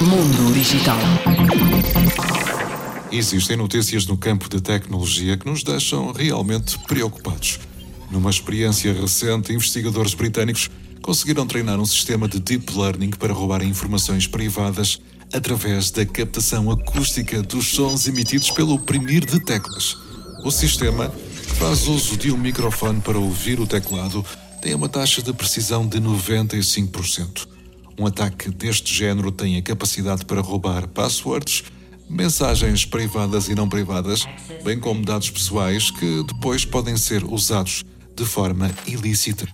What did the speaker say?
Mundo Digital. Existem notícias no campo da tecnologia que nos deixam realmente preocupados. Numa experiência recente, investigadores britânicos conseguiram treinar um sistema de deep learning para roubar informações privadas através da captação acústica dos sons emitidos pelo oprimir de teclas. O sistema, que faz uso de um microfone para ouvir o teclado, tem uma taxa de precisão de 95%. Um ataque deste género tem a capacidade para roubar passwords, mensagens privadas e não privadas, bem como dados pessoais que depois podem ser usados de forma ilícita.